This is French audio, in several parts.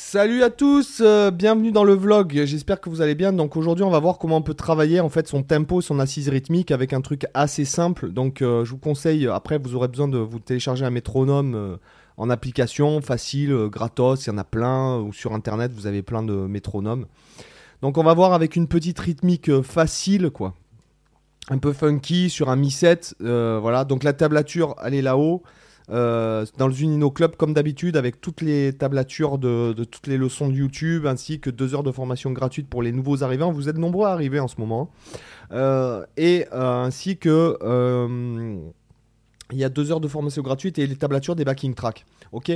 Salut à tous, euh, bienvenue dans le vlog. J'espère que vous allez bien. Donc aujourd'hui, on va voir comment on peut travailler en fait son tempo, son assise rythmique avec un truc assez simple. Donc euh, je vous conseille. Après, vous aurez besoin de vous télécharger un métronome euh, en application facile, gratos. Il y en a plein ou sur internet, vous avez plein de métronomes. Donc on va voir avec une petite rythmique facile, quoi, un peu funky sur un mi 7 voilà. Donc la tablature, elle est là-haut. Euh, dans le Zunino Club, comme d'habitude, avec toutes les tablatures de, toutes les leçons de YouTube, ainsi que deux heures de formation gratuite pour les nouveaux arrivants. Vous êtes nombreux à arriver en ce moment. Euh, et euh, ainsi que il y a deux heures de formation gratuite et les tablatures des backing tracks. Ok?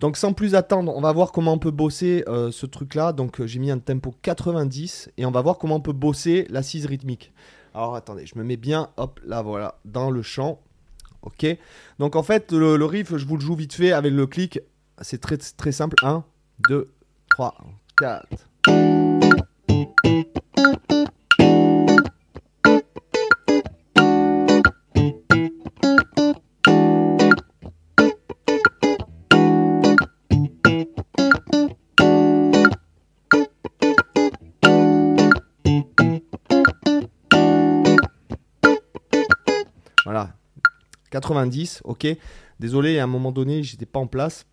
Donc sans plus attendre, on va voir comment on peut bosser ce truc-là. Donc j'ai mis un tempo 90 et on va voir comment on peut bosser l'assise rythmique. Alors attendez, je me mets bien, hop, là voilà, dans le champ. Ok Donc en fait, le, riff, je vous le joue vite fait avec le clic. C'est très, très simple. 1, 2, 3, 4. 90, ok. Désolé, à un moment donné, j'étais pas en place.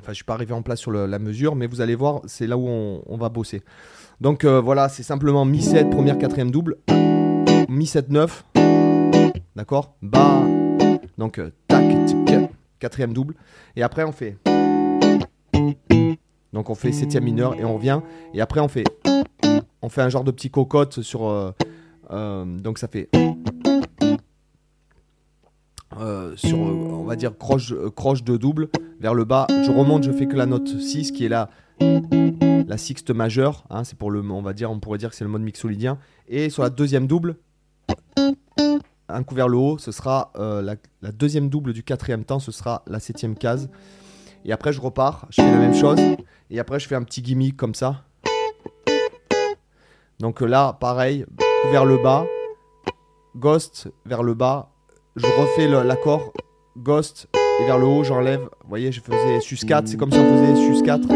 Enfin, je suis pas arrivé en place sur la mesure, mais vous allez voir, c'est là où on, va bosser. Donc euh, voilà, c'est simplement Mi 7, première, quatrième double. Mi 7, 9. D'accord? Bas. Donc euh, tac, quatrième double. Et après, on fait. Donc on fait septième mineur et on revient. Et après, on fait. On fait un genre de petit cocotte sur. Euh, donc ça fait. Euh, sur, euh, on va dire, croche, euh, croche de double vers le bas. Je remonte, je fais que la note 6 qui est la, la sixte majeure. Hein, c'est pour le, on va dire, on pourrait dire que c'est le mode mixolydien. Et sur la deuxième double, un coup vers le haut, ce sera la, la, deuxième double du quatrième temps, ce sera la septième case. Et après, je repars, je fais la même chose. Et après, je fais un petit gimmick comme ça. Donc là, pareil, coup vers le bas, ghost vers le bas, je refais l'accord Ghost et vers le haut j'enlève. Vous voyez, je faisais sus 4, c'est comme si on faisait sus 4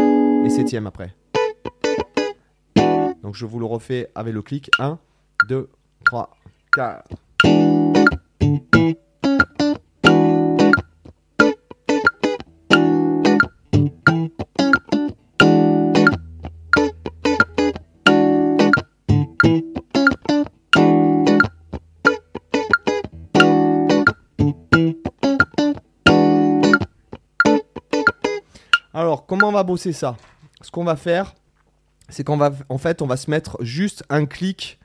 et septième après. Donc je vous le refais avec le clic. 1, 2, 3, 4. Comment on va bosser ça Ce qu'on va faire, c'est qu'on va, en fait, on va se mettre juste un clic,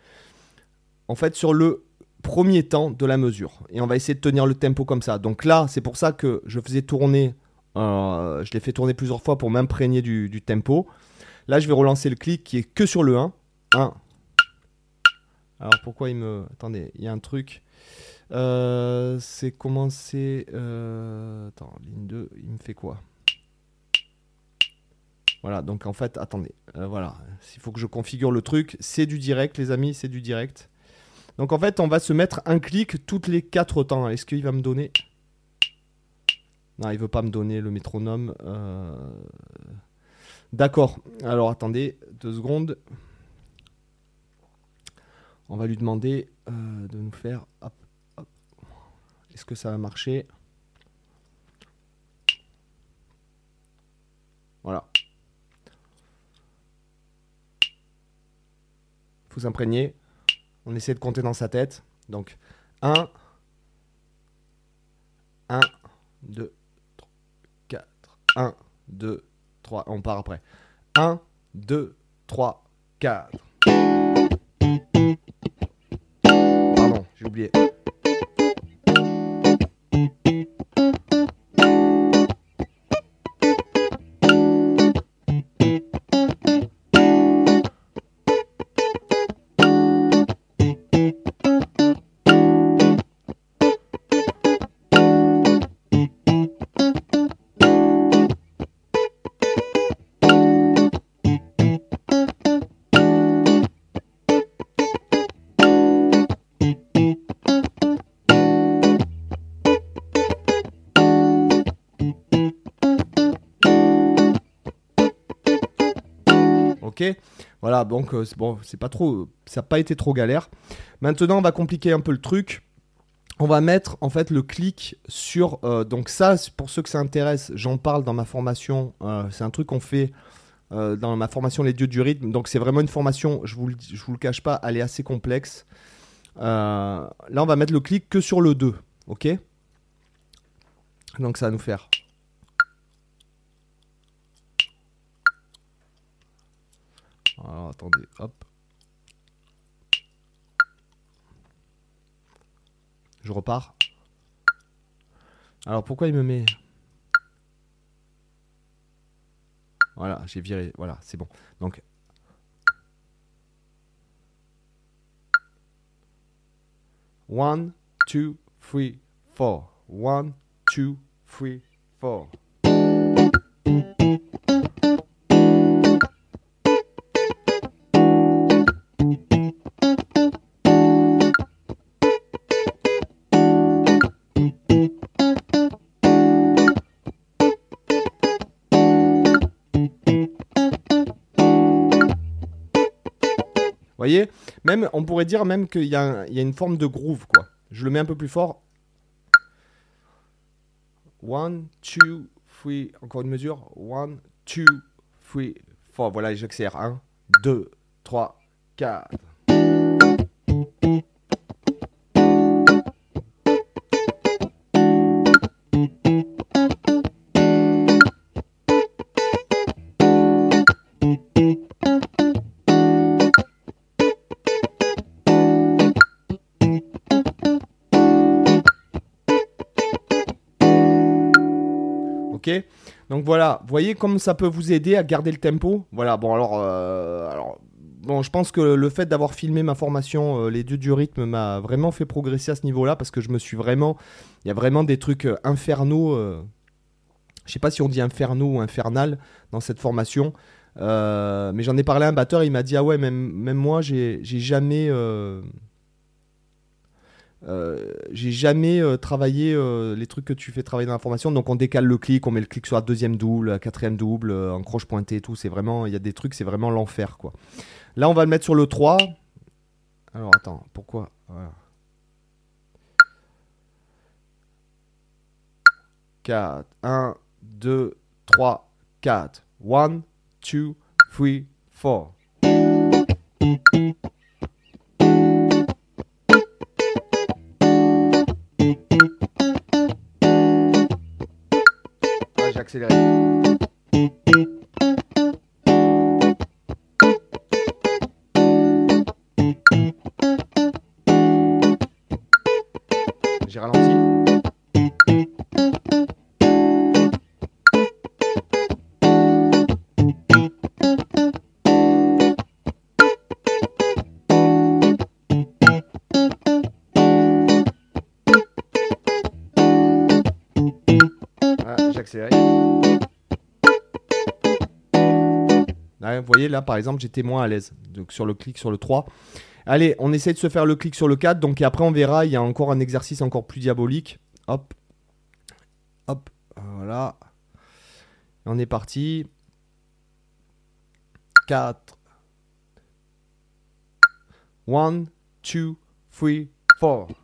en fait, sur le premier temps de la mesure. Et on va essayer de tenir le tempo comme ça. Donc là, c'est pour ça que je faisais tourner, euh, je l'ai fait tourner plusieurs fois pour m'imprégner du, tempo. Là, je vais relancer le clic qui est que sur le 1. 1. Alors pourquoi il me... Attendez, il y a un truc. Euh, c'est commencer... Euh... Attends, ligne 2, il me fait quoi? Voilà, donc en fait, attendez, euh, voilà, il faut que je configure le truc. C'est du direct, les amis, c'est du direct. Donc en fait, on va se mettre un clic toutes les 4 temps. Est-ce qu'il va me donner? Non, il veut pas me donner le métronome. Euh, d'accord. Alors attendez, deux secondes. On va lui demander euh, de nous faire. Est-ce que ça va marcher? Voilà. Vous imprégner. On essaie de compter dans sa tête. Donc 1, 1, 2, 3, 4, 1, 2, 3. On part après. 1, 2, 3, 4. Pardon, j'ai oublié. Voilà, donc euh, bon, c'est pas trop, ça n'a pas été trop galère. Maintenant, on va compliquer un peu le truc. On va mettre en fait le clic sur. euh, donc, ça, pour ceux que ça intéresse, j'en parle dans ma formation. euh, c'est un truc qu'on fait dans ma formation Les Dieux du rythme. Donc, c'est vraiment une formation, je vous, je vous le cache pas, elle est assez complexe. Là, on va mettre le clic que sur le 2. Ok? Donc, ça va nous faire. Alors, attendez, hop. Je repars. Alors pourquoi il me met... Voilà, j'ai viré. Voilà, c'est bon. Donc... One, two, three, four. One, two, three, four. Même, on pourrait dire même qu'il y, y a une forme de groove, quoi. Je le mets un peu plus fort. One, two, three. Encore une mesure. One, two, three, four. Voilà, j'accélère. Un, deux, trois, quatre. Voilà, voyez comme ça peut vous aider à garder le tempo. Voilà, bon alors, euh, bon, je pense que le fait d'avoir filmé ma formation euh, Les Dieux du rythme m'a vraiment fait progresser à ce niveau-là parce que je me suis vraiment, il y a vraiment des trucs euh, infernaux. euh, je sais pas si on dit infernaux ou infernal dans cette formation. mais j'en ai parlé à un batteur, il m'a dit ah ouais même, même moi j'ai jamais euh, j'ai jamais euh, travaillé euh, les trucs que tu fais travailler dans la formation. Donc on décale le clic, on met le clic sur la deuxième double, la quatrième double, en croche pointée et tout. C'est vraiment, il y a des trucs, c'est vraiment l'enfer quoi. Là on va le mettre sur le 3. Alors attends, pourquoi? Voilà. 4, 1, 2, 3, 4. 1, 2, 3, 4. Ah, j'ai accéléré. J'ai vous voyez là par exemple j'étais moins à l'aise. Donc sur le clic sur le 3 allez on essaie de se faire le clic sur le 4 donc après on verra il y a encore un exercice encore plus diabolique. Hop. Hop. Voilà. On est parti. 4 1 2 3 4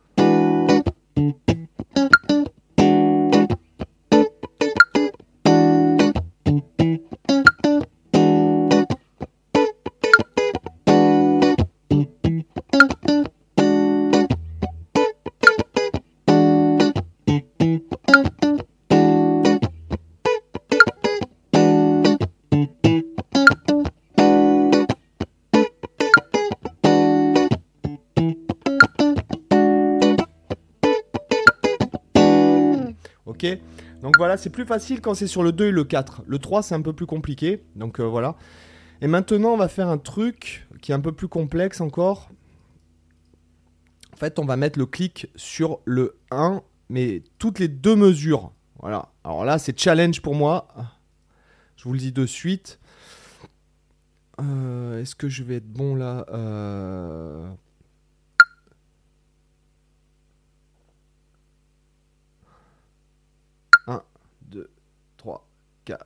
voilà, c'est plus facile quand c'est sur le 2 et le 4. Le 3, c'est un peu plus compliqué. Donc euh, voilà. Et maintenant, on va faire un truc qui est un peu plus complexe encore. En fait, on va mettre le clic sur le 1, mais toutes les deux mesures. Voilà. Alors là, c'est challenge pour moi. Je vous le dis de suite. Euh, Est-ce que je vais être bon là? Euh, 2, 3, 4.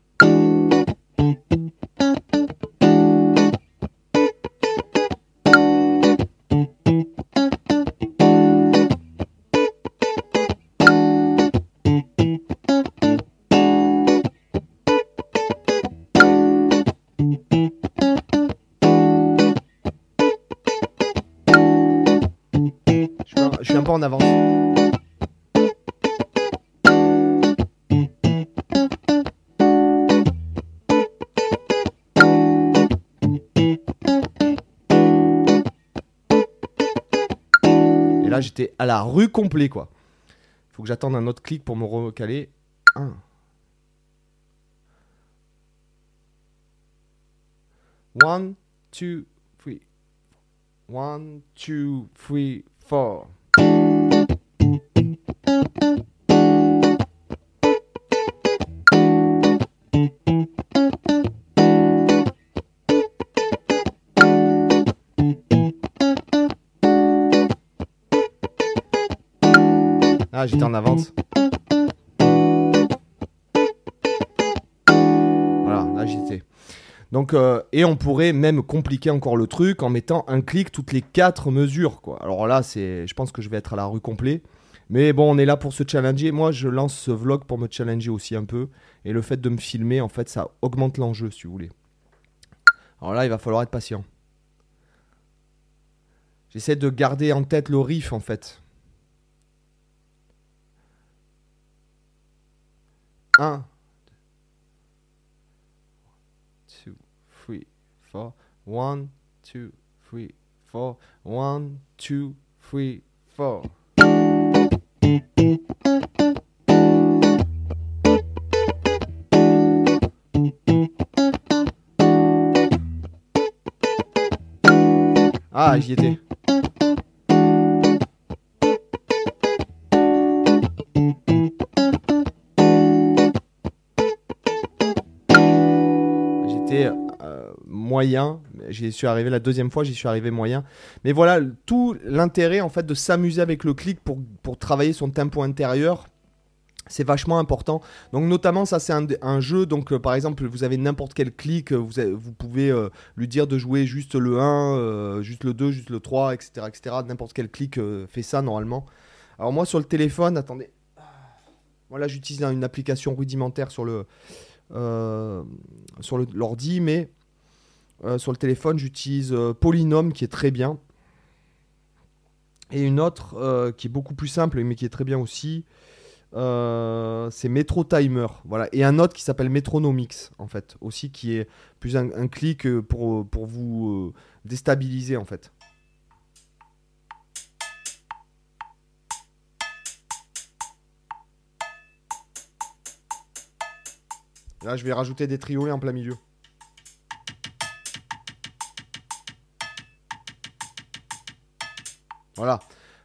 Un peu en avance. Et là, j'étais à la rue complet, quoi. Faut que j'attende un autre clic pour me recaler. 1. 1, 2, 3. 1, 2, 3, 4. Ah, j'étais en avance. Voilà, là j'étais. Donc, euh, et on pourrait même compliquer encore le truc en mettant un clic toutes les quatre mesures. Alors là, c'est, je pense que je vais être à la rue complet. Mais bon, on est là pour se challenger. Moi, je lance ce vlog pour me challenger aussi un peu. Et le fait de me filmer, en fait, ça augmente l'enjeu, si vous voulez. Alors là, il va falloir être patient. J'essaie de garder en tête le riff, en fait. 1, 2, 3, 4. 1, 2, 3, 4. 1, 2, 3, 4. Ah, j'y moyen. J'y suis arrivé la deuxième fois, j'y suis arrivé moyen. Mais voilà, tout l'intérêt en fait de s'amuser avec le clic pour, pour travailler son tempo intérieur. C'est vachement important. Donc notamment ça c'est un, jeu. Donc euh, par exemple vous avez n'importe quel clic, euh, vous, vous pouvez euh, lui dire de jouer juste le 1, euh, juste le 2, juste le 3, etc. etc. N'importe quel clic fait ça normalement. Alors moi sur le téléphone, attendez. Voilà j'utilise une application rudimentaire sur le sur l'ordi, mais euh, sur le téléphone j'utilise euh, Polynome qui est très bien. Et une autre euh, qui est beaucoup plus simple mais qui est très bien aussi. Euh, c'est Metro Timer, voilà, et un autre qui s'appelle Metronomics en fait, aussi qui est plus un, clic pour, pour vous déstabiliser en fait. Là, je vais rajouter des triolets en plein milieu. Voilà.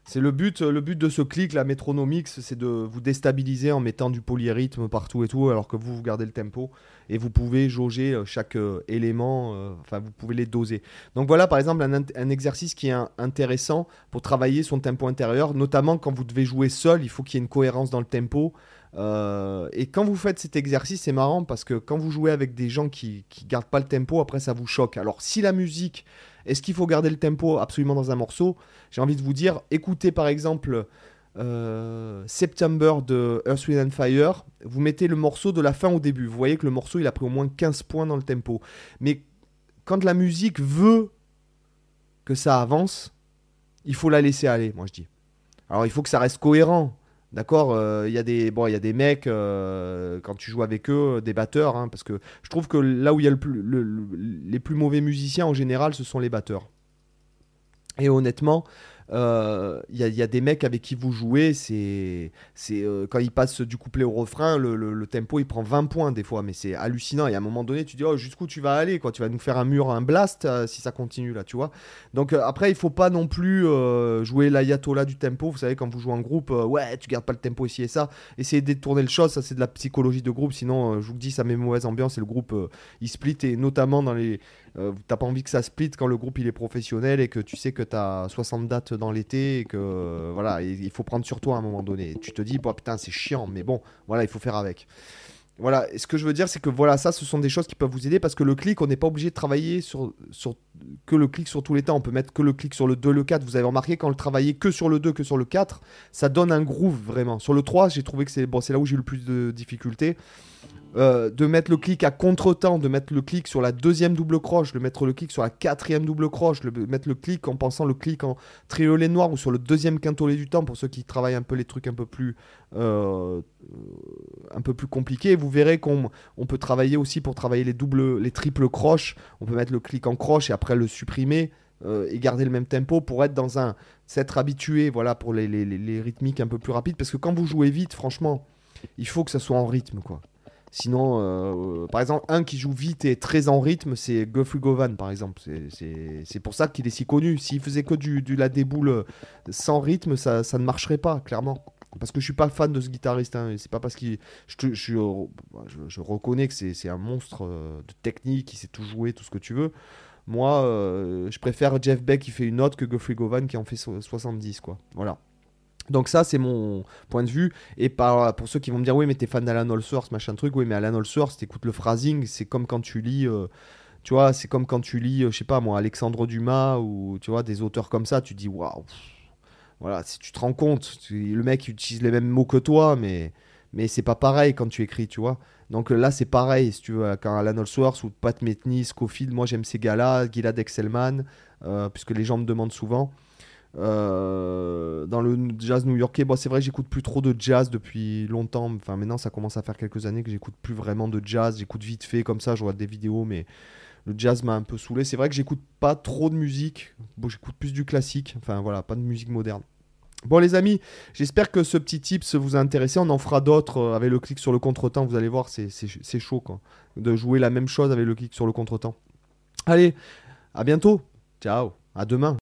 C'est le but, le but de ce clic, la métronomix, c'est de vous déstabiliser en mettant du polyrythme partout et tout, alors que vous, vous gardez le tempo et vous pouvez jauger euh, chaque euh, élément, euh, enfin, vous pouvez les doser. Donc voilà, par exemple, un, exercice qui est intéressant pour travailler son tempo intérieur, notamment quand vous devez jouer seul, il faut qu'il y ait une cohérence dans le tempo. Et quand vous faites cet exercice, c'est marrant parce que quand vous jouez avec des gens qui ne gardent pas le tempo, après ça vous choque. Alors si la musique, est-ce qu'il faut garder le tempo absolument dans un morceau? J'ai envie de vous dire, écoutez par exemple euh, September de Earth, Wind and Fire, vous mettez le morceau de la fin au début. Vous voyez que le morceau il a pris au moins 15 points dans le tempo. Mais quand la musique veut que ça avance, il faut la laisser aller, moi je dis. Alors il faut que ça reste cohérent. D'accord, euh, il y a des bon, il y a des mecs euh, quand tu joues avec eux, des batteurs, hein, parce que je trouve que là où il y a le plus, le- le- les plus mauvais musiciens en général, ce sont les batteurs. Et honnêtement, euh, il y, a- il y a des mecs avec qui vous jouez, c'est, c'est euh, quand ils passent du couplet au refrain, le, tempo il prend 20 points des fois, mais c'est hallucinant. Et à un moment donné, tu dis oh, jusqu'où tu vas aller, quoi Tu vas nous faire un mur, un blast euh, si ça continue là, tu vois Donc euh, après, il faut pas non plus euh, jouer l'ayatollah du tempo. Vous savez, quand vous jouez en groupe, euh, ouais, tu gardes pas le tempo ici et ça. Essayez de détourner le chose, ça c'est de la psychologie de groupe. Sinon, euh, je vous le dis, ça met mauvaise ambiance et le groupe euh, il split et notamment dans les euh, t'as pas envie que ça split quand le groupe il est professionnel et que tu sais que t'as 60 dates dans l'été et que voilà, il faut prendre sur toi à un moment donné. Tu te dis, bah, putain, c'est chiant, mais bon, voilà, il faut faire avec. Voilà, et ce que je veux dire, c'est que voilà, ça, ce sont des choses qui peuvent vous aider parce que le clic, on n'est pas obligé de travailler sur, sur que le clic sur tous les temps. On peut mettre que le clic sur le 2, le 4. Vous avez remarqué quand le travaillez que sur le 2, que sur le 4, ça donne un groove vraiment. Sur le 3, j'ai trouvé que c'est bon, là où j'ai eu le plus de difficultés. Euh, de mettre le clic à contre-temps, de mettre le clic sur la deuxième double croche, de mettre le clic sur la quatrième double croche, de mettre le clic en pensant le clic en triolet noir ou sur le deuxième quintolet du temps pour ceux qui travaillent un peu les trucs un peu plus, euh, un peu plus compliqués. Verrez qu'on on peut travailler aussi pour travailler les doubles, les triples croches. On peut mettre le clic en croche et après le supprimer. Euh, et garder le même tempo pour être dans un s'être habitué voilà pour les, les, les rythmiques un peu plus rapides parce que quand vous jouez vite franchement il faut que ça soit en rythme quoi Sinon, euh, par exemple, un qui joue vite et très en rythme, c'est Guthrie Govan, par exemple. C'est pour ça qu'il est si connu. S'il faisait que du, du, la déboule sans rythme, ça, ça, ne marcherait pas, clairement. Parce que je suis pas fan de ce guitariste. Hein, c'est pas parce qu'il. Je, je, reconnais que c'est un monstre euh, de technique, il sait tout jouer, tout ce que tu veux. Moi, euh, je préfère Jeff Beck qui fait une note que Guthrie Govan qui en fait 70, quoi. Voilà. Donc ça, c'est mon point de vue. Et pour ceux qui vont me dire, oui, mais t'es fan d'Alan Allsworth, machin truc, oui, mais Alan Allsworth, t'écoutes le phrasing, c'est comme quand tu lis, euh, tu vois, c'est comme quand tu lis, je sais pas moi, Alexandre Dumas ou, tu vois, des auteurs comme ça, tu dis, waouh, voilà, si tu te rends compte, le mec utilise les mêmes mots que toi, mais, mais c'est pas pareil quand tu écris, tu vois. Donc là, c'est pareil, si tu veux, quand Alan Allsworth ou Pat Metheny, Scofield, moi j'aime ces gars-là, Gilad Excelman, euh, puisque les gens me demandent souvent. Euh, dans le jazz new-yorkais, bon, c'est vrai, j'écoute plus trop de jazz depuis longtemps. Enfin, maintenant, ça commence à faire quelques années que j'écoute plus vraiment de jazz. J'écoute vite fait comme ça, je vois des vidéos, mais le jazz m'a un peu saoulé. C'est vrai que j'écoute pas trop de musique. Bon, j'écoute plus du classique. Enfin, voilà, pas de musique moderne. Bon les amis, j'espère que ce petit tips vous a intéressé. On en fera d'autres euh, avec le clic sur le contretemps. Vous allez voir, c'est chaud quoi. De jouer la même chose avec le clic sur le contretemps. Allez, à bientôt. Ciao. À demain.